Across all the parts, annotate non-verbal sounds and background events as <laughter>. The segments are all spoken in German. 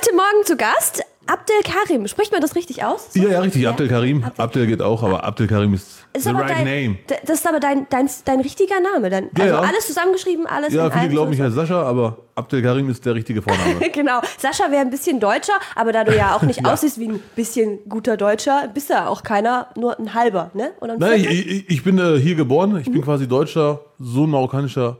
heute Morgen zu Gast Abdel Karim. Spricht man das richtig aus? Ja, ja, richtig. Abdel Karim. Abdel geht auch, aber Abdel Karim ist, Ist the right dein, name. Das ist aber dein, dein, dein richtiger Name. Dein, Ja, also ja. alles zusammengeschrieben, alles Ja, viele glauben, ich so- heiße Sascha, aber Abdel Karim ist der richtige Vorname. <laughs> Genau. Sascha wäre ein bisschen deutscher, aber da du ja auch nicht <laughs> Ja. aussiehst wie ein bisschen guter Deutscher, bist du ja auch keiner, nur ein halber, ne? Oder ein Nein, ich, ich, bin äh, hier geboren. Ich bin quasi Deutscher, Sohn marokkanischer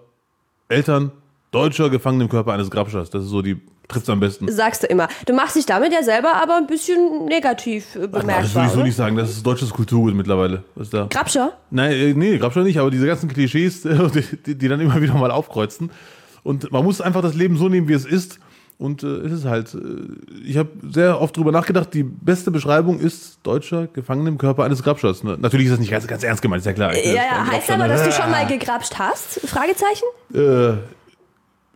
Eltern, Deutscher gefangen im Körper eines Grabschers. Das ist so die trifft am besten. Sagst du immer. Du machst dich damit ja selber aber ein bisschen negativ äh, bemerkbar. das würde ich so oder? nicht sagen. Das ist deutsches Kulturgut mittlerweile. Was da? Grabscher? Nein, äh, nee, Grabscher nicht, aber diese ganzen Klischees, <laughs> die, die, die dann immer <laughs> wieder mal aufkreuzen. Und man muss einfach das Leben so nehmen, wie es ist. Und äh, es ist halt, äh, ich habe sehr oft drüber nachgedacht, die beste Beschreibung ist Deutscher gefangen im Körper eines Grabschers. Ne? Natürlich ist das nicht ganz, ganz ernst gemeint, ist ja klar. Bin Ja, ja. Heißt aber, dass du ne? schon mal gegrapscht hast? Fragezeichen? Äh,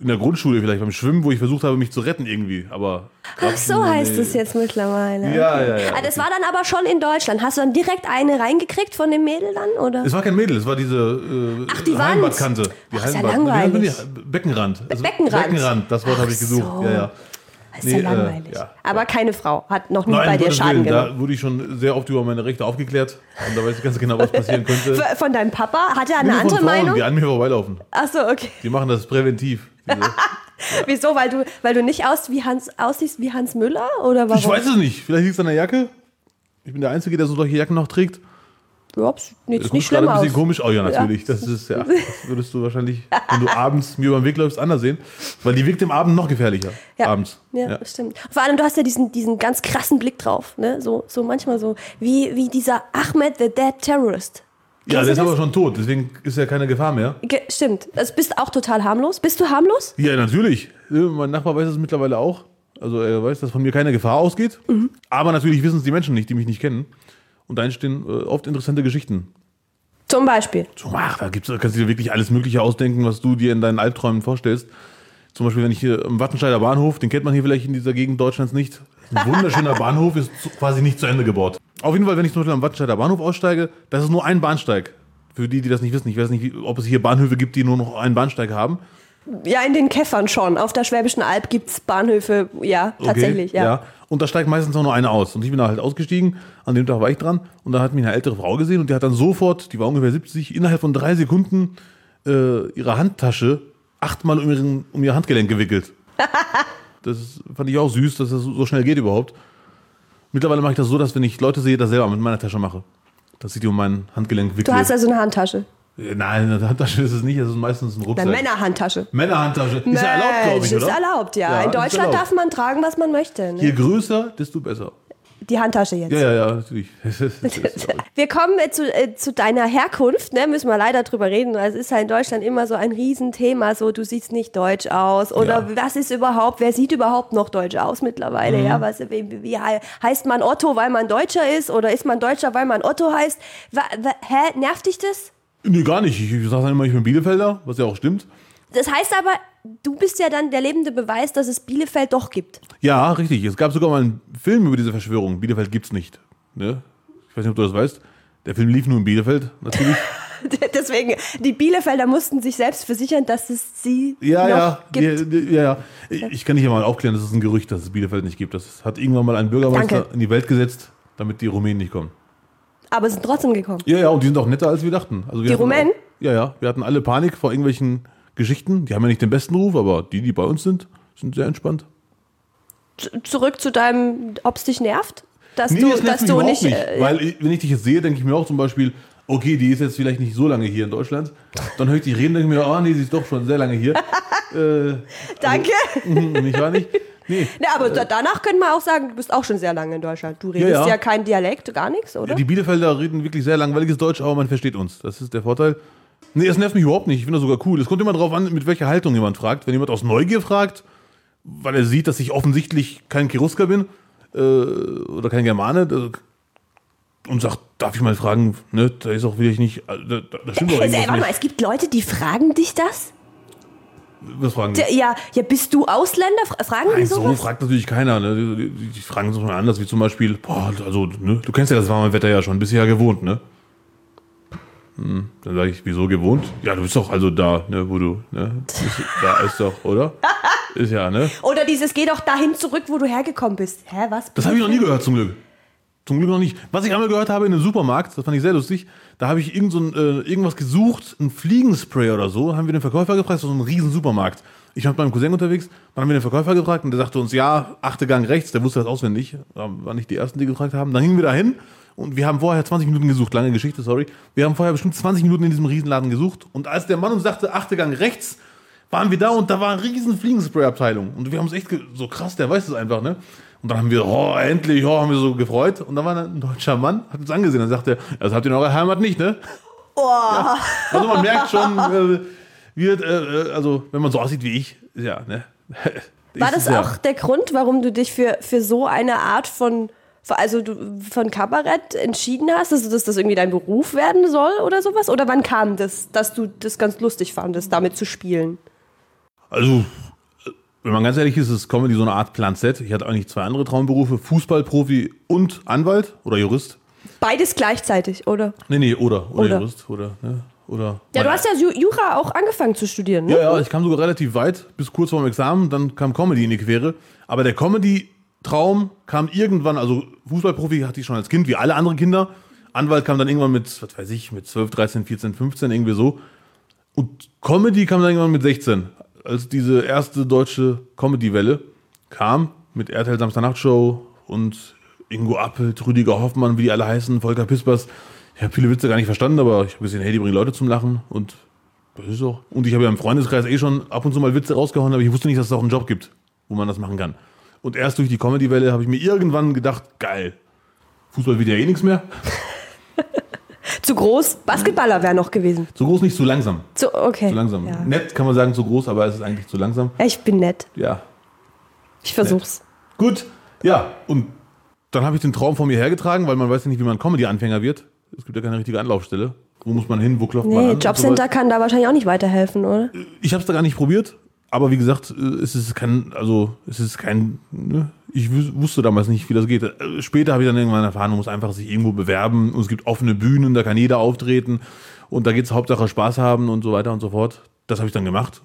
in der Grundschule vielleicht beim Schwimmen, wo ich versucht habe, mich zu retten irgendwie. Aber Ach, so heißt es jetzt mittlerweile. Ja, ja, ja. Ah, das war dann aber schon in Deutschland. Hast du dann direkt eine reingekriegt von dem Mädel dann? Oder? Es war kein Mädel, es war diese äh, Ach, die Wand. Heimbadkante. Die Ach, ist ja Heimbad- langweilig. Beckenrand. Also Beckenrand. Beckenrand, das Wort habe ich gesucht. so. Ja, ja. Das ist ja Nee, äh, langweilig. ja. Aber keine Frau. Hat noch nie Nein, bei dir Schaden Willen, genommen. da wurde ich schon sehr oft über meine Rechte aufgeklärt. Und da weiß ich ganz genau, was passieren könnte. <laughs> Von deinem Papa? Hat er eine andere Frauen, Meinung? die an mir vorbeilaufen. Ach so, okay. Die machen das präventiv. <laughs> Wieso? Weil du, weil du nicht aus, wie Hans, aussiehst wie Hans Müller? Oder warum? Ich weiß es nicht. Vielleicht liegt es an der Jacke. Ich bin der Einzige, der so solche Jacken noch trägt. Ja, sieht Das nicht, schlimm ein bisschen aus. komisch. Oh ja, natürlich. Das ist ja. <laughs> Das würdest du wahrscheinlich, wenn du abends mir über den Weg läufst, anders sehen. Weil die wirkt im Abend noch gefährlicher. Ja. Abends. Ja, Ja. stimmt. Vor allem, du hast ja diesen, diesen ganz krassen Blick drauf. Ne? So, so manchmal so, wie, wie dieser Ahmed the Dead Terrorist. Ja, der ist aber das? schon tot, deswegen ist ja keine Gefahr mehr. Ge stimmt. Das bist auch total harmlos. Bist du harmlos? Ja, natürlich. Mein Nachbar weiß es mittlerweile auch. Also er weiß, dass von mir keine Gefahr ausgeht. Mhm. Aber natürlich wissen es die Menschen nicht, die mich nicht kennen. Und da entstehen äh, oft interessante Geschichten. Zum Beispiel. Ach, da gibt's, da kannst du dir wirklich alles Mögliche ausdenken, was du dir in deinen Albträumen vorstellst. Zum Beispiel, wenn ich hier am Wattenscheider Bahnhof, den kennt man hier vielleicht in dieser Gegend Deutschlands nicht. Ein <laughs> wunderschöner Bahnhof ist quasi nicht zu Ende gebaut. Auf jeden Fall, wenn ich zum Beispiel am Wattenscheider Bahnhof aussteige, das ist nur ein Bahnsteig. Für die, die das nicht wissen, ich weiß nicht, ob es hier Bahnhöfe gibt, die nur noch einen Bahnsteig haben. Ja, in den Käffern schon. Auf der Schwäbischen Alb gibt es Bahnhöfe, ja, Okay, tatsächlich, ja. Und da steigt meistens auch nur eine aus. Und ich bin da halt ausgestiegen. An dem Tag war ich dran. Und da hat mich eine ältere Frau gesehen und die hat dann sofort, die war ungefähr 70, innerhalb von drei Sekunden äh, ihre Handtasche achtmal um, ihren, um ihr Handgelenk gewickelt. <laughs> das fand ich auch süß, dass das so so schnell geht überhaupt. Mittlerweile mache ich das so, dass wenn ich Leute sehe, das selber mit meiner Tasche mache. Dass ich die um mein Handgelenk wickle. Du hast also eine Handtasche. Nein, eine Handtasche ist es nicht, es ist meistens ein Rucksack. Eine Männerhandtasche. Männerhandtasche. Ist ja erlaubt, glaube ich, Mensch, oder? ist erlaubt, ja. Ja, in Deutschland darf man tragen, was man möchte. Ne? Je größer, desto besser. Die Handtasche jetzt. Ja, ja, ja, natürlich. <laughs> <laughs> Wir kommen äh, zu, äh, zu deiner Herkunft, ne? müssen wir leider drüber reden. Es ist ja in Deutschland immer so ein Riesenthema, so du siehst nicht deutsch aus oder Ja. was ist überhaupt, wer sieht überhaupt noch deutsch aus mittlerweile? Mhm. Ja, was, wie, wie hei- heißt man Otto, weil man Deutscher ist oder ist man Deutscher, weil man Otto heißt? Wa, wa, hä, nervt dich das? Nee, gar nicht. Ich, ich sage dann immer, ich bin Bielefelder, was ja auch stimmt. Das heißt aber, du bist ja dann der lebende Beweis, dass es Bielefeld doch gibt. Ja, richtig. Es gab sogar mal einen Film über diese Verschwörung. Bielefeld gibt's nicht. Ne? Ich weiß nicht, ob du das weißt. Der Film lief nur in Bielefeld, natürlich. <laughs> Deswegen, die Bielefelder mussten sich selbst versichern, dass es sie Ja, ja, gibt. ja, ja, ja. Ich ich kann dich ja mal aufklären, das ist ein Gerücht, dass es Bielefeld nicht gibt. Das hat irgendwann mal ein Bürgermeister Danke. in die Welt gesetzt, damit die Rumänen nicht kommen. Aber sind trotzdem gekommen. Ja, ja, und die sind auch netter, als wir dachten. Also wir Die Rumänen? Ja, ja. Wir hatten alle Panik vor irgendwelchen Geschichten. Die haben ja nicht den besten Ruf, aber die, die bei uns sind, sind sehr entspannt. Z- Zurück zu deinem, ob es dich nervt? Dass Nee, du, das nervt dass du nicht. nicht. äh, weil ich, wenn ich dich jetzt sehe, denke ich mir auch zum Beispiel, okay, die ist jetzt vielleicht nicht so lange hier in Deutschland. Dann höre ich dich reden, denke ich mir, oh nee, sie ist doch schon sehr lange hier. <laughs> äh, danke. mhm, nicht wahr nicht? Nee. Na, aber da, danach können wir auch sagen, du bist auch schon sehr lange in Deutschland. Du redest ja, ja. kein Dialekt, gar nichts, oder? Die Bielefelder reden wirklich sehr langweiliges Deutsch, aber man versteht uns. Das ist der Vorteil. Nee, es nervt mich überhaupt nicht. Ich finde das sogar cool. Es kommt immer darauf an, mit welcher Haltung jemand fragt. Wenn jemand aus Neugier fragt, weil er sieht, dass ich offensichtlich kein Cherusker bin äh, oder kein Germane da, und sagt, darf ich mal fragen, ne, da ist auch wirklich nicht, äh, da, da stimmt doch <laughs> Äh, irgendwas warte mal, nicht. es gibt Leute, die fragen dich das? Was fragen die? Ja, ja, bist du Ausländer? Fra- Fragen die Nein, so sowas? fragt natürlich keiner. Ne? Die, die, die fragen es mal anders, wie zum Beispiel, boah, also, ne, du kennst ja das warme Wetter ja schon, bist ja gewohnt, ne? Hm, dann sage ich, wieso gewohnt? Ja, du bist doch also da, ne, wo du, ne? Da ist doch, oder? <laughs> Ist ja, ne? Oder dieses, geh doch dahin zurück, wo du hergekommen bist. Hä, was? Das habe ich noch nie gehört, zum Glück. Zum Glück noch nicht. Was ich einmal gehört habe in einem Supermarkt, das fand ich sehr lustig, da habe ich irgend so ein, äh, irgendwas gesucht, ein Fliegenspray oder so, haben wir den Verkäufer gefragt, das war so ein riesen Supermarkt. Ich war mit meinem Cousin unterwegs, dann haben wir den Verkäufer gefragt und der sagte uns, ja, achte Gang rechts, der wusste das auswendig, waren nicht die Ersten, die gefragt haben. Dann gingen wir da hin und wir haben vorher 20 Minuten gesucht, lange Geschichte, sorry. Wir haben vorher bestimmt 20 Minuten in diesem Riesenladen gesucht und als der Mann uns sagte, achte Gang rechts, waren wir da und da war eine riesen Fliegenspray-Abteilung. Und wir haben uns echt so krass, der weiß es einfach, ne? Und dann haben wir, oh, endlich, oh, haben wir so gefreut. Und dann war ein deutscher Mann, hat uns angesehen, dann sagte er, das habt ihr in eurer Heimat nicht, ne? Ja. Also man merkt schon, äh, wird, äh, äh, also wenn man so aussieht wie ich, ja, ne? <laughs> War das ja. auch der Grund, warum du dich für, für so eine Art von, also du, von Kabarett entschieden hast, also dass das irgendwie dein Beruf werden soll oder sowas? Oder wann kam das, dass du das ganz lustig fandest, damit zu spielen? Also, wenn man ganz ehrlich ist, ist Comedy so eine Art Plan Z. Ich hatte eigentlich zwei andere Traumberufe, Fußballprofi und Anwalt oder Jurist. Beides gleichzeitig, oder? Nee, nee, oder, oder, Oder. Jurist, oder, ne? Oder. Ja, du hast ja Ju- Jura auch angefangen zu studieren, ne? Ja, ja, ich kam sogar relativ weit, bis kurz vor dem Examen, dann kam Comedy in die Quere. Aber der Comedy-Traum kam irgendwann, also Fußballprofi hatte ich schon als Kind, wie alle anderen Kinder. Anwalt kam dann irgendwann mit, was weiß ich, mit 12, 13, 14, 15, irgendwie so. Und Comedy kam dann irgendwann mit 16, als diese erste deutsche Comedy-Welle kam, mit RTL Samstagnacht-Show und Ingo Appelt, Rüdiger Hoffmann, wie die alle heißen, Volker Pispers. Ich habe viele Witze gar nicht verstanden, aber ich habe gesehen, hey, die bringen Leute zum Lachen und das ist auch. Und ich habe ja im Freundeskreis eh schon ab und zu mal Witze rausgehauen, aber ich wusste nicht, dass es auch einen Job gibt, wo man das machen kann. Und erst durch die Comedy-Welle habe ich mir irgendwann gedacht, geil, Fußball wird ja eh nichts mehr. Zu groß? Basketballer wäre noch gewesen. Zu groß, nicht zu langsam. Zu, okay. Zu langsam. Ja. Nett kann man sagen, zu groß, aber es ist eigentlich zu langsam. Ja, ich bin nett. Ja. Ich versuch's. Gut, ja. Und dann habe ich den Traum vor mir hergetragen, weil man weiß ja nicht, wie man Comedy-Anfänger wird. Es gibt ja keine richtige Anlaufstelle. Wo muss man hin, wo klopft man an? Nee, und so Jobcenter kann da wahrscheinlich auch nicht weiterhelfen, oder? Ich habe es da gar nicht probiert, aber wie gesagt, äh, es ist kein, also es ist kein, ne? ich wus- wusste damals nicht, wie das geht. Äh, Später habe ich dann irgendwann erfahren, man muss einfach sich irgendwo bewerben und es gibt offene Bühnen, da kann jeder auftreten und da geht es Hauptsache Spaß haben und so weiter und so fort. Das habe ich dann gemacht.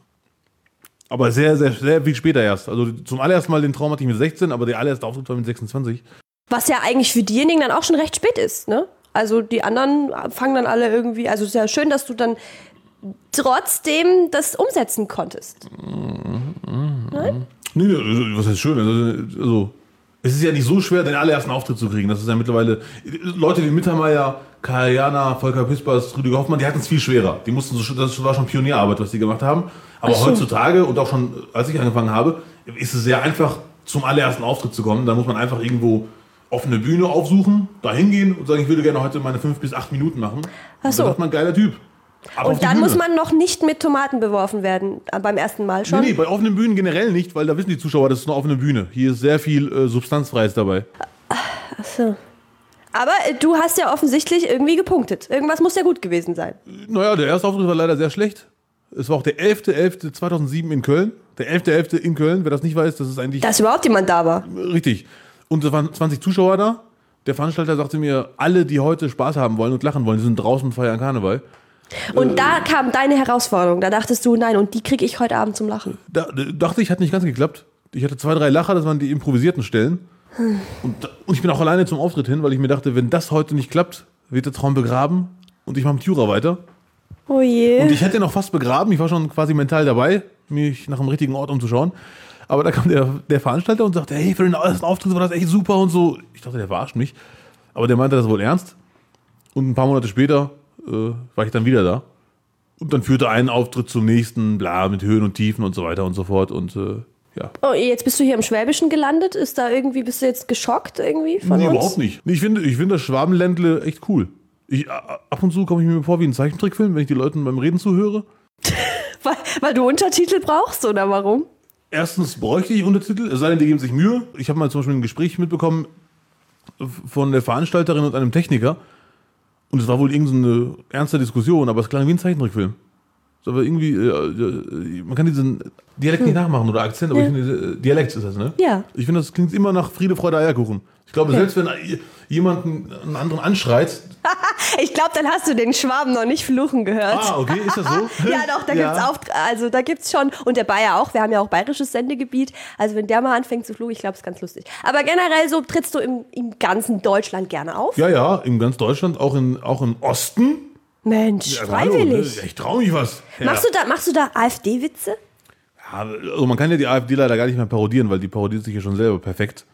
Aber sehr, sehr, sehr viel später erst. Also zum allerersten Mal den Traum hatte ich mit 16, aber der allererste Auftritt war mit 26. Was ja eigentlich für diejenigen dann auch schon recht spät ist, ne? Also die anderen fangen dann alle irgendwie, also es ist ja schön, dass du dann trotzdem das umsetzen konntest. Nee, nee, was heißt schön? Also, also, es ist ja nicht so schwer, den allerersten Auftritt zu kriegen. Das ist ja mittlerweile. Leute wie Mittermeier, Karl Jana, Volker Pispers, Rüdiger Hoffmann, die hatten es viel schwerer. Die mussten so, das war schon Pionierarbeit, was die gemacht haben. Aber Ach heutzutage und auch schon als ich angefangen habe, ist es sehr einfach, zum allerersten Auftritt zu kommen. Da muss man einfach irgendwo offene Bühne aufsuchen, da hingehen und sagen, ich würde gerne heute meine fünf bis acht Minuten machen. Ach so. Und dann ist man ein geiler Typ. Aber Und dann Bühne. muss man noch nicht mit Tomaten beworfen werden, äh, beim ersten Mal schon. Nee, nee, bei offenen Bühnen generell nicht, weil da wissen die Zuschauer, das ist eine offene Bühne. Hier ist sehr viel äh, Substanzfreies dabei. So. Aber äh, du hast ja offensichtlich irgendwie gepunktet. Irgendwas muss ja gut gewesen sein. Naja, der erste Auftritt war leider sehr schlecht. Es war auch der 11.11.2007 in Köln. Der 11.11. in Köln, wer das nicht weiß, das ist eigentlich Dass überhaupt jemand da war. richtig. Und es waren 20 Zuschauer da. Der Veranstalter sagte mir, alle, die heute Spaß haben wollen und lachen wollen, die sind draußen und feiern Karneval. Und da kam deine Herausforderung. Da dachtest du, nein, und die kriege ich heute Abend zum Lachen. Da, da dachte ich, hat nicht ganz geklappt. Ich hatte zwei, drei Lacher, das waren die improvisierten Stellen. Und, da- und ich bin auch alleine zum Auftritt hin, weil ich mir dachte, wenn das heute nicht klappt, wird der Traum begraben und ich mache mit Jura weiter. Oh je. Und ich hätte ihn noch fast begraben. Ich war schon quasi mental dabei, mich nach dem richtigen Ort umzuschauen. Aber da kam der, der Veranstalter und sagte, hey, für den ersten Auftritt war das echt super und so. Ich dachte, der verarscht mich. Aber der meinte das wohl ernst. Und ein paar Monate später äh, war ich dann wieder da. Und dann führte ein Auftritt zum nächsten, bla, mit Höhen und Tiefen und so weiter und so fort. Und äh, ja. Oh, jetzt bist du hier im Schwäbischen gelandet. Ist da irgendwie, bist du jetzt geschockt irgendwie von Nee, uns? überhaupt nicht. Ich finde, ich finde das Schwabenländle echt cool. Ich, ab und zu komme ich mir vor wie ein Zeichentrickfilm, wenn ich die Leuten beim Reden zuhöre. <laughs> Weil, weil du Untertitel brauchst oder warum? Erstens bräuchte ich Untertitel, es sei denn, die geben sich Mühe. Ich habe mal zum Beispiel ein Gespräch mitbekommen von der Veranstalterin und einem Techniker. Und es war wohl irgendeine ernste Diskussion, aber es klang wie ein Zeichentrickfilm. Es war irgendwie, äh, äh, man kann diesen Dialekt nicht nachmachen oder Akzent, aber Ja. ich finde, äh, Dialekt ist das, ne? Ja. Ich finde, das klingt immer nach Friede, Freude, Eierkuchen. Ich glaube, Okay. selbst wenn jemand einen anderen anschreit, <laughs> Ich glaube, dann hast du den Schwaben noch nicht fluchen gehört. Ah, okay, ist das so? <laughs> Ja, doch, da Ja. gibt's auch, also da gibt's schon, und der Bayer auch, wir haben ja auch bayerisches Sendegebiet, also wenn der mal anfängt zu fluchen, ich glaube, ist ganz lustig. Aber generell so trittst du im, im ganzen Deutschland gerne auf? Ja, ja, in ganz Deutschland, auch, in, auch im Osten. Mensch, hallo, freiwillig. ne? Ich traue mich was. Ja. Machst du da, machst du da AfD-Witze? Ja, also man kann ja die AfD leider gar nicht mehr parodieren, weil die parodiert sich ja schon selber perfekt.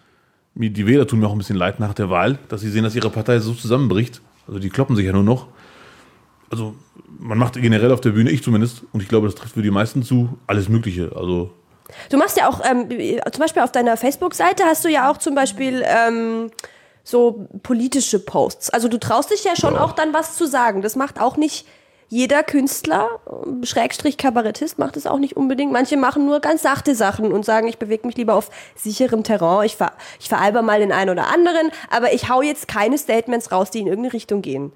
Die Wähler tun mir auch ein bisschen leid nach der Wahl, dass sie sehen, dass ihre Partei so zusammenbricht. Also die kloppen sich ja nur noch. Also man macht generell auf der Bühne, ich zumindest, und ich glaube, das trifft für die meisten zu, alles Mögliche. Also Du machst ja auch, ähm, zum Beispiel auf deiner Facebook-Seite hast du ja auch zum Beispiel ähm, so politische Posts. Also du traust dich ja schon Ja. auch dann was zu sagen. Das macht auch nicht jeder Künstler, Schrägstrich Kabarettist, macht es auch nicht unbedingt. Manche machen nur ganz sachte Sachen und sagen, ich bewege mich lieber auf sicherem Terrain. Ich, ver ich veralber mal den einen oder anderen, aber ich hau jetzt keine Statements raus, die in irgendeine Richtung gehen.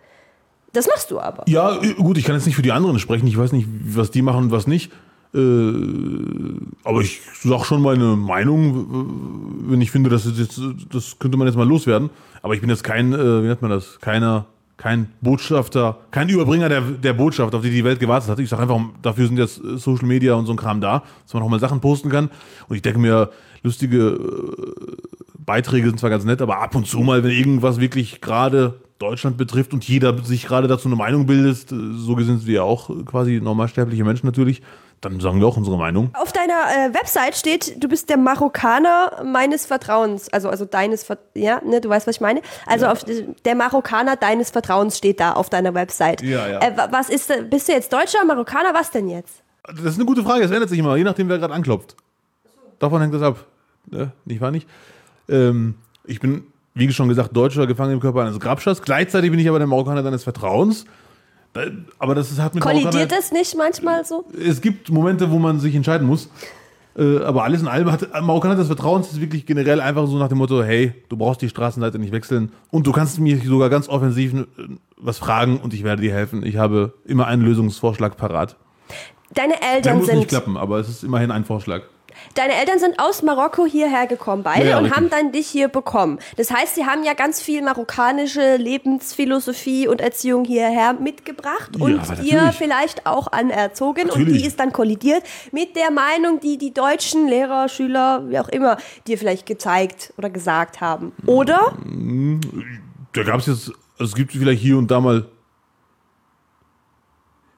Das machst du aber. Ja, gut, ich kann jetzt nicht für die anderen sprechen. Ich weiß nicht, was die machen und was nicht. Äh, aber ich sag schon meine Meinung, wenn ich finde, das, jetzt, das könnte man jetzt mal loswerden. Aber ich bin jetzt kein, äh, wie nennt man das, keiner, kein Botschafter, kein Überbringer der, der Botschaft, auf die die Welt gewartet hat. Ich sag einfach, dafür sind jetzt äh, Social Media und so ein Kram da, dass man auch mal Sachen posten kann. Und ich denke mir, lustige äh, Beiträge sind zwar ganz nett, aber ab und zu mal, wenn irgendwas wirklich gerade Deutschland betrifft und jeder sich gerade dazu eine Meinung bildet, äh, so sind wir ja auch quasi normalsterbliche Menschen natürlich, dann sagen wir auch unsere Meinung. Auf deiner äh, Website steht, du bist der Marokkaner meines Vertrauens. Also, also deines Ver ja, ne, du weißt, was ich meine. Also auf der Marokkaner deines Vertrauens steht da auf deiner Website. Ja, ja. Äh, wa- was ist, bist du jetzt Deutscher, Marokkaner, was denn jetzt? Das ist eine gute Frage, es ändert sich immer, je nachdem, wer gerade anklopft. Davon hängt das ab. Ja, nicht wahr nicht? Ähm, ich bin, wie schon gesagt, Deutscher gefangen im Körper eines Grabschers. Gleichzeitig bin ich aber der Marokkaner deines Vertrauens. Da- Aber das ist, hat mit Kollidiert das nicht manchmal so? es gibt Momente, wo man sich entscheiden muss. Äh, aber alles in allem hat Marokkaner des Vertrauens ist wirklich generell einfach so nach dem Motto, hey, du brauchst die Straßenseite nicht wechseln und du kannst mir sogar ganz offensiv äh, was fragen und ich werde dir helfen. Ich habe immer einen Lösungsvorschlag parat. Deine Der Eltern muss nicht sind, klappen, aber es ist immerhin ein Vorschlag. Deine Eltern sind aus Marokko hierher gekommen, beide, Ja, und richtig. haben dann dich hier bekommen. Das heißt, sie haben ja ganz viel marokkanische Lebensphilosophie und Erziehung hierher mitgebracht Ja, und dir vielleicht auch anerzogen. Und Natürlich. die ist dann kollidiert mit der Meinung, die die deutschen Lehrer, Schüler, wie auch immer, dir vielleicht gezeigt oder gesagt haben. Oder? Da gab es jetzt, also es gibt vielleicht hier und da mal.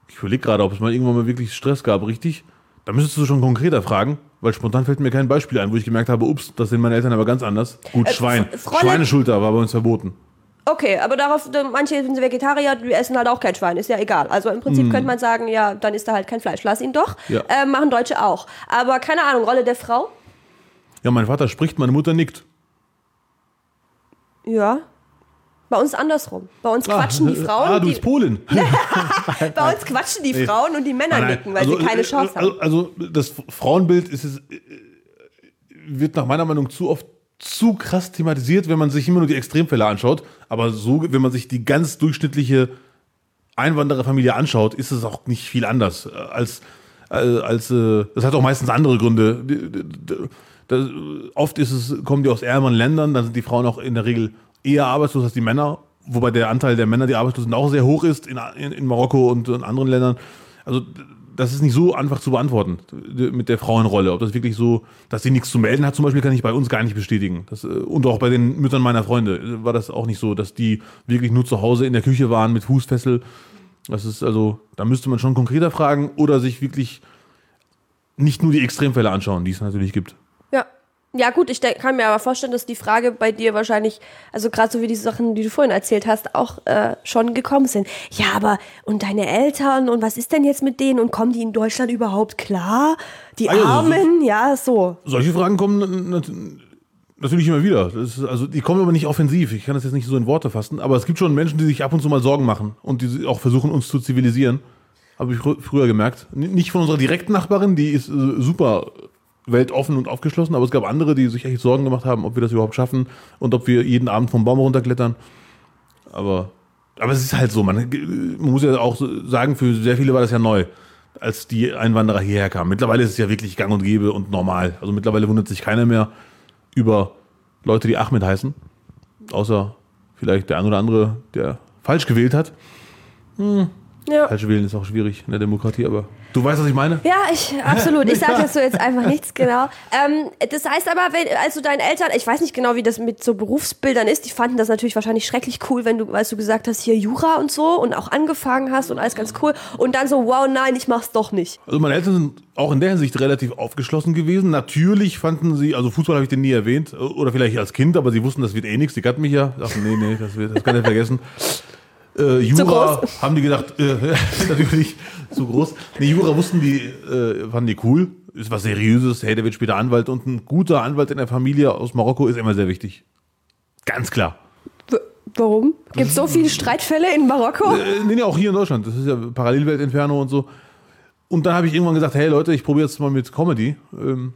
Ich überlege gerade, ob es mal irgendwann mal wirklich Stress gab, richtig? Da müsstest du schon konkreter fragen, weil spontan fällt mir kein Beispiel ein, wo ich gemerkt habe, ups, das sehen meine Eltern aber ganz anders. Gut, Äh, Schwein. Fräulein- Schweineschulter war bei uns verboten. Okay, aber darauf, manche sind Vegetarier, die essen halt auch kein Schwein, ist ja egal. Also im Prinzip könnte man sagen, ja, dann ist da halt kein Fleisch. Lass ihn doch. Ja. Äh, machen Deutsche auch. Aber keine Ahnung, Rolle der Frau? Ja, mein Vater spricht, meine Mutter nickt. Ja. Bei uns andersrum. Bei uns quatschen die <laughs> Frauen. Ah, du bist Polin. <laughs> <laughs> bei uns quatschen die Frauen und die Männer nicken, weil sie keine äh, Chance also, haben. Also das Frauenbild ist es, äh, wird nach meiner Meinung zu oft zu krass thematisiert, wenn man sich immer nur die Extremfälle anschaut. Aber so, wenn man sich die ganz durchschnittliche Einwandererfamilie anschaut, ist es auch nicht viel anders als als das hat auch meistens andere Gründe. Das, oft ist es kommen die aus ärmeren Ländern, dann sind die Frauen auch in der Regel eher arbeitslos als die Männer, wobei der Anteil der Männer, die arbeitslos sind, auch sehr hoch ist in, in, in Marokko und in anderen Ländern. Also das ist nicht so einfach zu beantworten mit der Frauenrolle. Ob das wirklich so, dass sie nichts zu melden hat, zum Beispiel, kann ich bei uns gar nicht bestätigen. Das, äh, und auch bei den Müttern meiner Freunde äh, war das auch nicht so, dass die wirklich nur zu Hause in der Küche waren mit Fußfessel. Das ist also, da müsste man schon konkreter fragen oder sich wirklich nicht nur die Extremfälle anschauen, die es natürlich gibt. Ja. Gut, ich kann mir aber vorstellen, dass die Frage bei dir wahrscheinlich, also gerade so wie die Sachen, die du vorhin erzählt hast, auch äh, schon gekommen sind. Ja, aber und deine Eltern und was ist denn jetzt mit denen und kommen die in Deutschland überhaupt klar? Die Ah ja, so- Armen, ja, so. Solche Fragen kommen nat- natürlich immer wieder. Ist, also die kommen aber nicht offensiv. Ich kann das jetzt nicht so in Worte fassen, aber es gibt schon Menschen, die sich ab und zu mal Sorgen machen und die auch versuchen, uns zu zivilisieren. Habe ich frü- früher gemerkt. Nicht von unserer direkten Nachbarin, die ist äh, super weltoffen und aufgeschlossen, aber es gab andere, die sich echt Sorgen gemacht haben, ob wir das überhaupt schaffen und ob wir jeden Abend vom Baum runterklettern. Aber, aber es ist halt so, man, man muss ja auch sagen, für sehr viele war das ja neu, als die Einwanderer hierher kamen. Mittlerweile ist es ja wirklich gang und gäbe und normal. Also mittlerweile wundert sich keiner mehr über Leute, die Ahmed heißen. Außer vielleicht der ein oder andere, der falsch gewählt hat. Ja. Falsch wählen ist auch schwierig in der Demokratie, aber du weißt, was ich meine? Ja, ich, absolut. Ich sage <laughs> dazu jetzt einfach nichts genau. Ähm, das heißt aber, wenn, also deine Eltern, ich weiß nicht genau, wie das mit so Berufsbildern ist, die fanden das natürlich wahrscheinlich schrecklich cool, wenn du, als du gesagt hast, hier Jura und so und auch angefangen hast und alles ganz cool und dann so, wow, nein, ich mach's doch nicht. Also meine Eltern sind auch in der Hinsicht relativ aufgeschlossen gewesen. Natürlich fanden sie, also Fußball habe ich den nie erwähnt, oder vielleicht als Kind, aber sie wussten, das wird eh nichts. Die kannten mich ja. Sagten, nee, nee, das, wird, das kann ich vergessen. Äh, Jura haben die gedacht, äh, <laughs> natürlich zu groß. Nee, Jura wussten die, äh, fanden die cool. Ist was Seriöses. Hey, der wird später Anwalt und ein guter Anwalt in der Familie aus Marokko ist immer sehr wichtig. Ganz klar. W warum? Gibt's so viele Streitfälle in Marokko? Äh, nee, nee, auch hier in Deutschland. Das ist ja Parallelwelt Inferno und so. Und dann habe ich irgendwann gesagt, hey Leute, ich probiere jetzt mal mit Comedy. Ähm,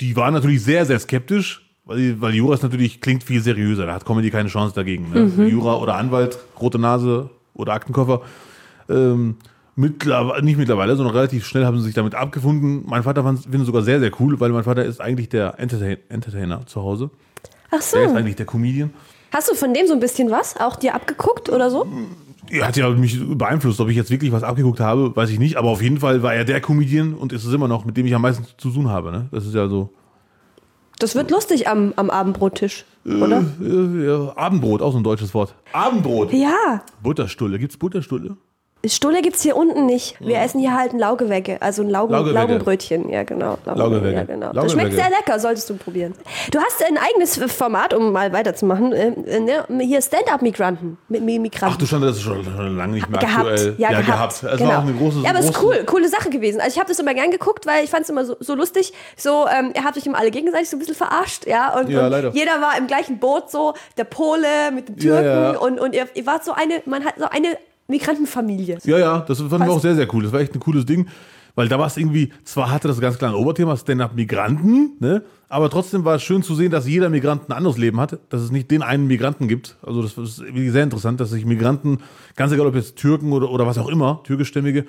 die waren natürlich sehr, sehr skeptisch, weil, weil Jura ist natürlich, klingt viel seriöser. Da hat Comedy keine Chance dagegen. Ne? Jura oder Anwalt, rote Nase oder Aktenkoffer. Ähm, mittlerweile, nicht mittlerweile, sondern relativ schnell haben sie sich damit abgefunden. Mein Vater findet es sogar sehr, sehr cool, weil mein Vater ist eigentlich der Entertain Entertainer zu Hause. Ach Der ist so. eigentlich der Comedian. Hast du von dem so ein bisschen was? Auch dir abgeguckt oder so? Er hat ja mich beeinflusst, ob ich jetzt wirklich was abgeguckt habe, weiß ich nicht. Aber auf jeden Fall war er der Comedian und ist es immer noch, mit dem ich am meisten zu tun habe. Ne? Das ist ja so. Das wird lustig am, am Abendbrottisch, oder? Äh, ja, Abendbrot, auch so ein deutsches Wort. Abendbrot. Ja. Butterstulle. Gibt's Butterstulle? Stulle gibt's hier unten nicht. Wir essen hier halt ein Laugewecke, also ein Laugen, Laugewecke. Laugenbrötchen. Ja, genau. Laugewecke. Ja, genau. Das schmeckt sehr lecker, solltest du probieren. Du hast ein eigenes Format, um mal weiterzumachen. äh, äh, ne, Hier Stand-Up-Migranten. Mi- Mi- Migranten. Ach du Schande, das ist schon, schon lange nicht mehr gehabt. aktuell. Ja, gehabt. Das genau. war auch eine große ja, aber es ist cool, coole Sache gewesen. Also ich habe das immer gern geguckt, weil ich fand es immer so, so lustig. So, ähm, ihr habt euch immer alle gegenseitig so ein bisschen verarscht, ja. Und, Ja, und leider. jeder war im gleichen Boot, so der Pole mit den Ja, Türken ja. und, und ihr, ihr wart so eine, man hat so eine Migrantenfamilie. Ja, ja, das wir Also- auch sehr, sehr cool. Das war echt ein cooles Ding. Weil da war es irgendwie, zwar hatte das ganz klar ein Oberthema, Stand-up Migranten, ne? aber trotzdem war es schön zu sehen, dass jeder Migrant ein anderes Leben hat, dass es nicht den einen Migranten gibt. Also das ist sehr interessant, dass sich Migranten, ganz egal ob jetzt Türken oder, oder was auch immer, türkischstämmige,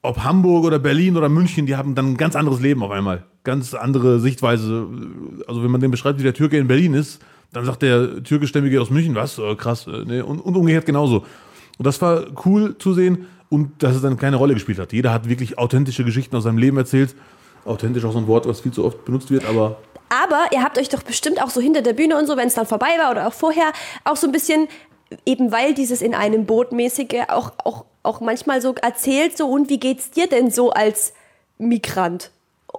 ob Hamburg oder Berlin oder München, die haben dann ein ganz anderes Leben auf einmal. Ganz andere Sichtweise. Also wenn man den beschreibt, wie der Türke in Berlin ist, dann sagt der türkischstämmige aus München, was, äh, krass, äh, ne? und, und umgekehrt genauso. Und das war cool zu sehen und dass es dann keine Rolle gespielt hat. Jeder hat wirklich authentische Geschichten aus seinem Leben erzählt. Authentisch auch so ein Wort, was viel zu oft benutzt wird, aber Aber ihr habt euch doch bestimmt auch so hinter der Bühne und so, wenn es dann vorbei war oder auch vorher, auch so ein bisschen, eben weil dieses in einem Boot mäßige auch, auch, auch manchmal so erzählt, so und wie geht's dir denn so als Migrant?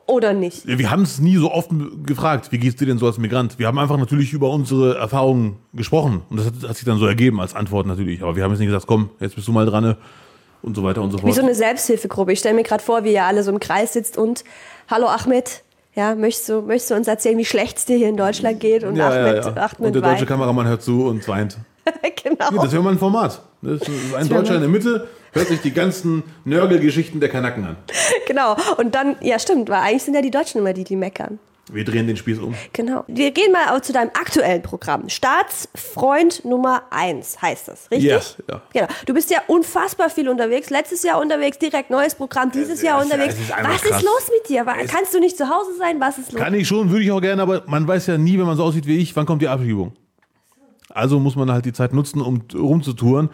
Oder nicht? wir haben es nie so oft gefragt, wie geht's dir denn so als Migrant? Wir haben einfach natürlich über unsere Erfahrungen gesprochen und das hat, hat sich dann so ergeben als Antwort natürlich. Aber wir haben jetzt nicht gesagt, komm, jetzt bist du mal dran ne? und so weiter und so Wie fort. so eine Selbsthilfegruppe. Ich stelle mir gerade vor, wie ihr alle so im Kreis sitzt und Hallo Ahmed, ja, möchtest du, möchtest du uns erzählen, wie schlecht es dir hier in Deutschland geht? Und ja, Ahmed, ja, ja. Ahmed Und der deutsche weint. Kameramann hört zu und weint. <laughs> genau. Ja, das wäre mal ein Format. Das ist ein wär Deutscher in der Mitte, hört sich die ganzen Nörgelgeschichten der Kanaken an. genau. Und dann, ja stimmt, weil eigentlich sind ja die Deutschen immer die, die meckern. Wir drehen den Spieß um. Genau. Wir gehen mal auch zu deinem aktuellen Programm. Staatsfreund Nummer 1 heißt das, richtig? Ja, ja. Genau. Du bist ja unfassbar viel unterwegs. Letztes Jahr unterwegs, direkt neues Programm, dieses Es- Jahr es- unterwegs. es ist Was krass. ist los mit dir? Wa- Kannst du nicht zu Hause sein? Was ist los? Kann ich schon, würde ich auch gerne, aber man weiß ja nie, wenn man so aussieht wie ich, wann kommt die Abschiebung. Also muss man halt die Zeit nutzen, um rumzutouren.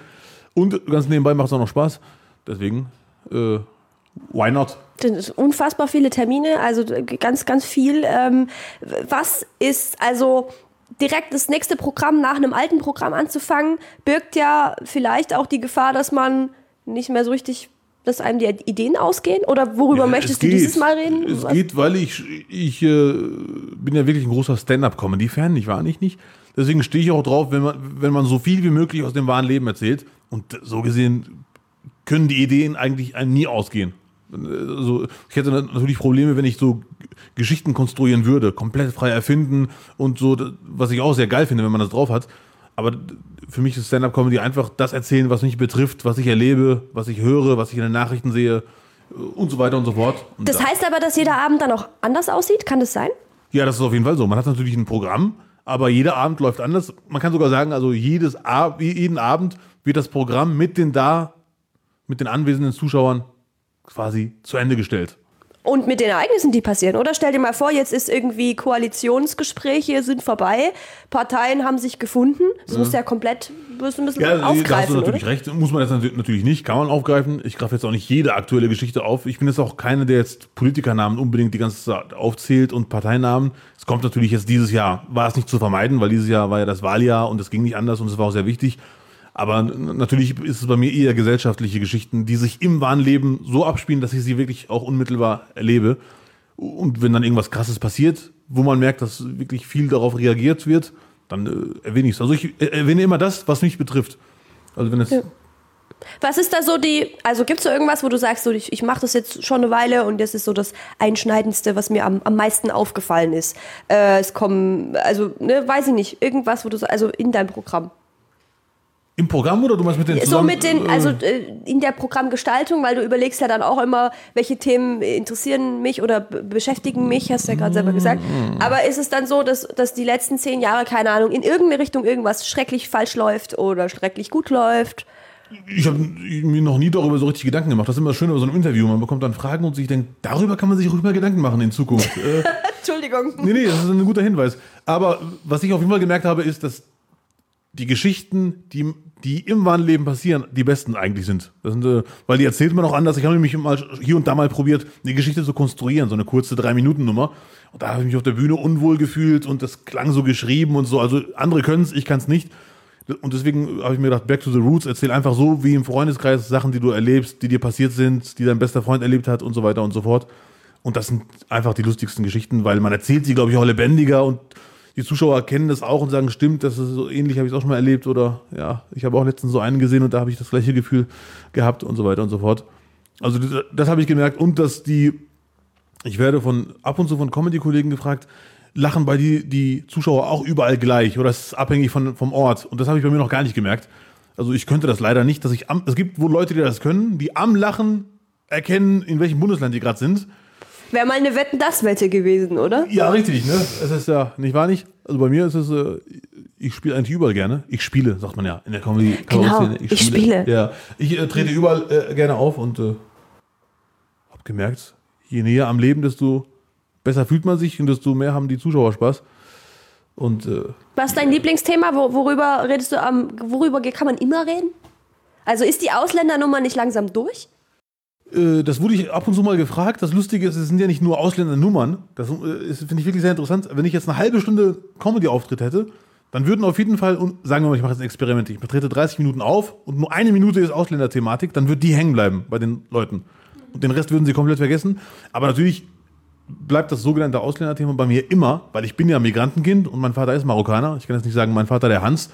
Und ganz nebenbei macht es auch noch Spaß. Deswegen, äh, why not? Unfassbar viele Termine, also ganz, ganz viel. Ähm, was ist also direkt das nächste Programm nach einem alten Programm anzufangen, birgt ja vielleicht auch die Gefahr, dass man nicht mehr so richtig, dass einem die Ideen ausgehen? Oder worüber Ja, möchtest es du geht. dieses Mal reden? Es Was- geht, weil ich, ich äh, bin ja wirklich ein großer Stand-Up-Comedy-Fan, ich war nicht nicht. Deswegen stehe ich auch drauf, wenn man, wenn man so viel wie möglich aus dem wahren Leben erzählt. Und so gesehen können die Ideen eigentlich nie ausgehen. Also, ich hätte natürlich Probleme, wenn ich so Geschichten konstruieren würde, komplett frei erfinden und so, was ich auch sehr geil finde, wenn man das drauf hat. Aber für mich ist Stand-Up-Comedy einfach das erzählen, was mich betrifft, was ich erlebe, was ich höre, was ich in den Nachrichten sehe und so weiter und so fort. Und Das heißt aber, dass jeder Abend dann auch anders aussieht? Kann das sein? ja, das ist auf jeden Fall so. Man hat natürlich ein Programm, aber jeder Abend läuft anders. Man kann sogar sagen, also jedes Ab jeden Abend wird das Programm mit den da, mit den anwesenden Zuschauern quasi zu Ende gestellt. Und mit den Ereignissen, die passieren. Oder stell dir mal vor, jetzt ist irgendwie Koalitionsgespräche sind vorbei, Parteien haben sich gefunden. Das muss ja komplett muss ein bisschen Ja, da hast aufgreifen, du natürlich oder? recht. Muss man jetzt nat- natürlich nicht, kann man aufgreifen. Ich greife jetzt auch nicht jede aktuelle Geschichte auf. Ich bin jetzt auch keine, der jetzt Politikernamen unbedingt die ganze Zeit aufzählt und Parteinamen. Es kommt natürlich jetzt dieses Jahr, war es nicht zu vermeiden, weil dieses Jahr war ja das Wahljahr und es ging nicht anders und es war auch sehr wichtig. Aber natürlich ist es bei mir eher gesellschaftliche Geschichten, die sich im wahren Leben so abspielen, dass ich sie wirklich auch unmittelbar erlebe. Und wenn dann irgendwas Krasses passiert, wo man merkt, dass wirklich viel darauf reagiert wird, dann äh, erwähne ich es. Also ich äh, erwähne immer das, was mich betrifft. Also wenn es Was ist da so die, also gibt es da irgendwas, wo du sagst, so, ich, ich mache das jetzt schon eine Weile und das ist so das Einschneidendste, was mir am, am meisten aufgefallen ist? Äh, es kommen, also, ne, weiß ich nicht, irgendwas, wo du so, also in deinem Programm. Im Programm oder du meinst mit den So zusammen- mit den, äh, also äh, in der Programmgestaltung, weil du überlegst ja dann auch immer, welche Themen interessieren mich oder beschäftigen mich, hast du ja gerade selber gesagt. Aber ist es dann so, dass, dass die letzten zehn Jahre, keine Ahnung, in irgendeine Richtung irgendwas schrecklich falsch läuft oder schrecklich gut läuft? Ich habe mir noch nie darüber so richtig Gedanken gemacht. Das ist immer schön über so ein Interview. Man bekommt dann Fragen und sich denkt, darüber kann man sich ruhig mal Gedanken machen in Zukunft. <laughs> äh, Entschuldigung. nee, nee, das ist ein guter Hinweis. Aber was ich auf jeden Fall gemerkt habe, ist, dass die Geschichten, die, die im wahren Leben passieren, die besten eigentlich sind. Das sind äh, weil die erzählt man auch anders. Ich habe nämlich mal hier und da mal probiert, eine Geschichte zu konstruieren, so eine kurze Drei-Minuten-Nummer. Und da habe ich mich auf der Bühne unwohl gefühlt und das klang so geschrieben und so. Also andere können es, ich kann es nicht. Und deswegen habe ich mir gedacht, back to the roots, erzähl einfach so wie im Freundeskreis Sachen, die du erlebst, die dir passiert sind, die dein bester Freund erlebt hat und so weiter und so fort. Und das sind einfach die lustigsten Geschichten, weil man erzählt sie, glaube ich, auch lebendiger und die Zuschauer kennen das auch und sagen, stimmt, das ist so ähnlich, habe ich es auch schon mal erlebt oder ja, ich habe auch letztens so einen gesehen und da habe ich das gleiche Gefühl gehabt und so weiter und so fort. Also das, das habe ich gemerkt und dass die, ich werde von ab und zu von Comedy-Kollegen gefragt, lachen bei die, die Zuschauer auch überall gleich oder ist es abhängig von, vom Ort und das habe ich bei mir noch gar nicht gemerkt. Also ich könnte das leider nicht, dass ich am, es gibt wohl Leute, die das können, die am Lachen erkennen, in welchem Bundesland die gerade sind. Wäre mal eine Wetten-Das-Wette gewesen, oder? Ja, richtig, ne? Es ist ja, nicht wahr nicht? Also bei mir ist es, äh, ich spiele eigentlich überall gerne. Ich spiele, sagt man ja, in der Comedy. Genau, Szene. ich spiele. Ja, ich äh, trete überall äh, gerne auf und äh, hab gemerkt, je näher am Leben, desto besser fühlt man sich und desto mehr haben die Zuschauer Spaß. Und äh, Was ist dein Lieblingsthema? Wo, worüber redest du am, worüber kann man immer reden? Also ist die Ausländernummer nicht langsam durch? Äh, das wurde ich ab und zu mal gefragt. Das Lustige ist, es sind ja nicht nur Ausländernummern. Das äh, finde ich wirklich sehr interessant. Wenn ich jetzt eine halbe Stunde Comedy-Auftritt hätte, dann würden auf jeden Fall, und sagen wir mal, ich mache jetzt ein Experiment, ich trete 30 Minuten auf und nur eine Minute ist Ausländerthematik, dann wird die hängen bleiben bei den Leuten. Und den Rest würden sie komplett vergessen. Aber natürlich bleibt das sogenannte Ausländerthema bei mir immer, weil ich bin ja Migrantenkind und mein Vater ist Marokkaner. Ich kann jetzt nicht sagen, mein Vater der Hans,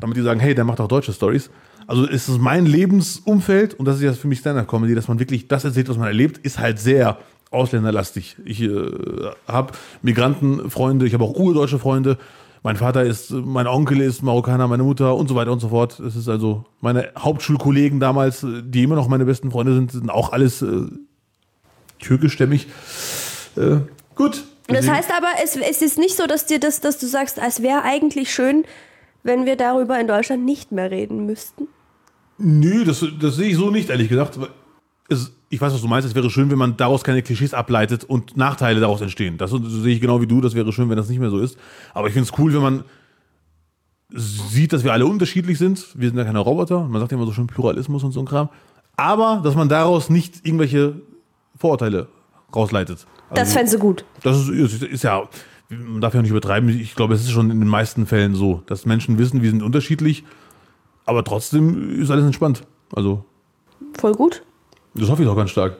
damit die sagen, hey, der macht auch deutsche Stories. Also ist es mein Lebensumfeld und das ist ja für mich Stand-Up-Comedy, dass man wirklich das erzählt, was man erlebt, ist halt sehr ausländerlastig. Ich äh, habe Migrantenfreunde, ich habe auch urdeutsche Freunde. Mein Vater ist, mein Onkel ist Marokkaner, meine Mutter und so weiter und so fort. Es ist also meine Hauptschulkollegen damals, die immer noch meine besten Freunde sind, sind auch alles äh, türkischstämmig. Äh, gut. Das heißt aber, es, es ist nicht so, dass dir das, dass du sagst, es wäre eigentlich schön, wenn wir darüber in Deutschland nicht mehr reden müssten. Nö, das, das sehe ich so nicht, ehrlich gesagt. Es, ich weiß, was du meinst. Es wäre schön, wenn man daraus keine Klischees ableitet und Nachteile daraus entstehen. Das, das sehe ich genau wie du. Das wäre schön, wenn das nicht mehr so ist. Aber ich finde es cool, wenn man sieht, dass wir alle unterschiedlich sind. Wir sind ja keine Roboter. Man sagt ja immer so schön Pluralismus und so ein Kram. Aber, dass man daraus nicht irgendwelche Vorurteile rausleitet. Das Also- fändest du gut. das ist, ist, ist ja, man darf ja nicht übertreiben. Ich glaube, es ist schon in den meisten Fällen so, dass Menschen wissen, wir sind unterschiedlich, aber trotzdem ist alles entspannt. Also, Voll gut. das hoffe ich auch ganz stark.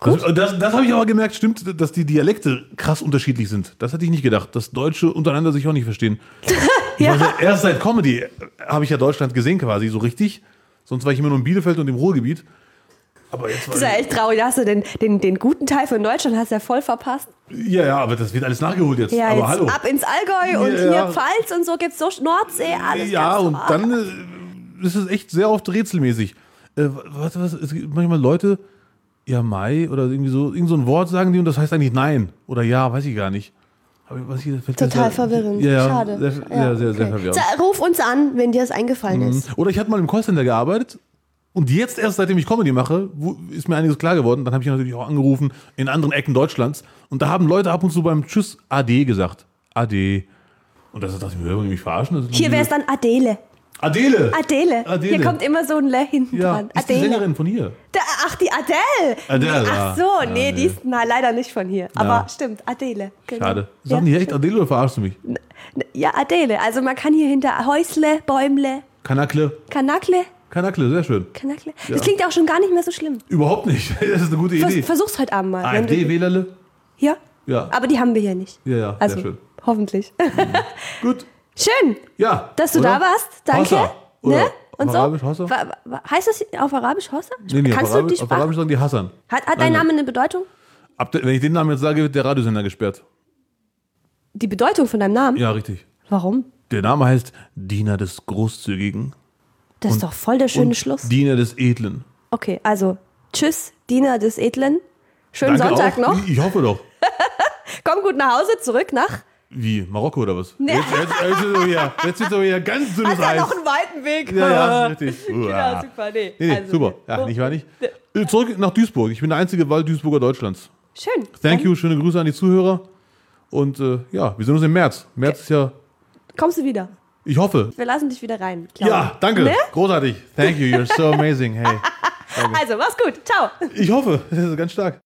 Das, das, das habe ich aber gemerkt, stimmt, dass die Dialekte krass unterschiedlich sind. Das hätte ich nicht gedacht, dass Deutsche untereinander sich auch nicht verstehen. <laughs> Ja. ja, erst seit Comedy habe ich ja Deutschland gesehen quasi so richtig. Sonst war ich immer nur in Bielefeld und im Ruhrgebiet. Aber jetzt Das ist ja echt traurig. Da hast du den, den, den guten Teil von Deutschland hast du ja voll verpasst. ja, ja, aber das wird alles nachgeholt jetzt. Ja, aber jetzt hallo. ab ins Allgäu und Ja, hier ja. Pfalz und so gibt's so Nordsee, alles Ja, und normal. dann äh, ist es echt sehr oft rätselmäßig. Äh, was, was, es gibt manchmal Leute, ja, Mai oder irgendwie so, irgend so ein Wort sagen die und das heißt eigentlich Nein oder Ja, weiß ich gar nicht. Hier, Total sehr- verwirrend. Ja, ja, Schade. Sehr, ja, sehr, sehr okay. verwirrend. Sa- Ruf uns an, wenn dir das eingefallen ist. Oder ich hatte mal im Callcenter gearbeitet Und jetzt erst, seitdem ich Comedy mache, ist mir einiges klar geworden. Dann habe ich natürlich auch angerufen in anderen Ecken Deutschlands. Und da haben Leute ab und zu beim Tschüss AD gesagt. AD. Und das dachte ich mir, mich verarschen. Hier wäre es dann Adele. Adele. Adele. Adele. Hier kommt immer so ein Le hinten Ja, dran. ist die Adele. Sängerin von hier. Da, ach, die Adele. Adele, ja. ach so, Ja, nee, die ist na, leider nicht von hier. Aber Ja. stimmt, Adele. Genau. Schade. Ja, Sagen die echt Adele oder verarschst du mich? ja, Adele. Also man kann hier hinter Häusle, Bäumle, Kanakle. Kanakle, Kanakle, sehr schön. Kanakle. Ja. Das klingt ja auch schon gar nicht mehr so schlimm. Überhaupt nicht. <laughs> Das ist eine gute Vers Idee. versuch's heute Abend mal. AfD-Wählerle? Ja? Ja. Aber die haben wir hier nicht. Ja, ja, Also, sehr schön. hoffentlich. Gut. <laughs> Schön, Ja. dass du oder? da warst. Danke. Hossa. Oder Ne? Und auf. Arabisch Hossa? Heißt das auf Arabisch Hossa? Nee, nee, Kannst auf, Arabisch, auf? Arabisch sagen die Hassan. Hat, hat dein. Name eine Bedeutung? Ab wenn ich den Namen jetzt sage, wird der Radiosender gesperrt. Die Bedeutung von deinem Namen? Ja, richtig. Warum? Der Name heißt Diener des Großzügigen. Das ist doch voll der schöne und Schluss. Diener des Edlen. Okay, also tschüss, Diener des Edlen. Schönen Danke Sonntag auch. noch. Ich hoffe doch. <laughs> Komm gut nach Hause, zurück nach. Wie? Marokko oder was? Nee. Jetzt, jetzt, jetzt, ist er wieder, jetzt ist er wieder ganz dünnes Hast ja Eis. noch einen weiten Weg. Ja, ja, <laughs> richtig. Genau, super. Nee, Nee, nee, also, super. Ja, nicht wahr nicht? Äh, Zurück nach Duisburg. Ich bin der einzige Wald-Duisburger Deutschlands. Schön. Thank you, schöne Grüße an die Zuhörer. Und äh, ja, wir sehen uns im März. März ist ja, Kommst du wieder? Ich hoffe. Wir lassen dich wieder rein. glaub Ja, danke. Ne? Großartig. Thank you, you're so amazing. Hey. <laughs> Also, mach's gut. Ciao. Ich hoffe, das ist ganz stark.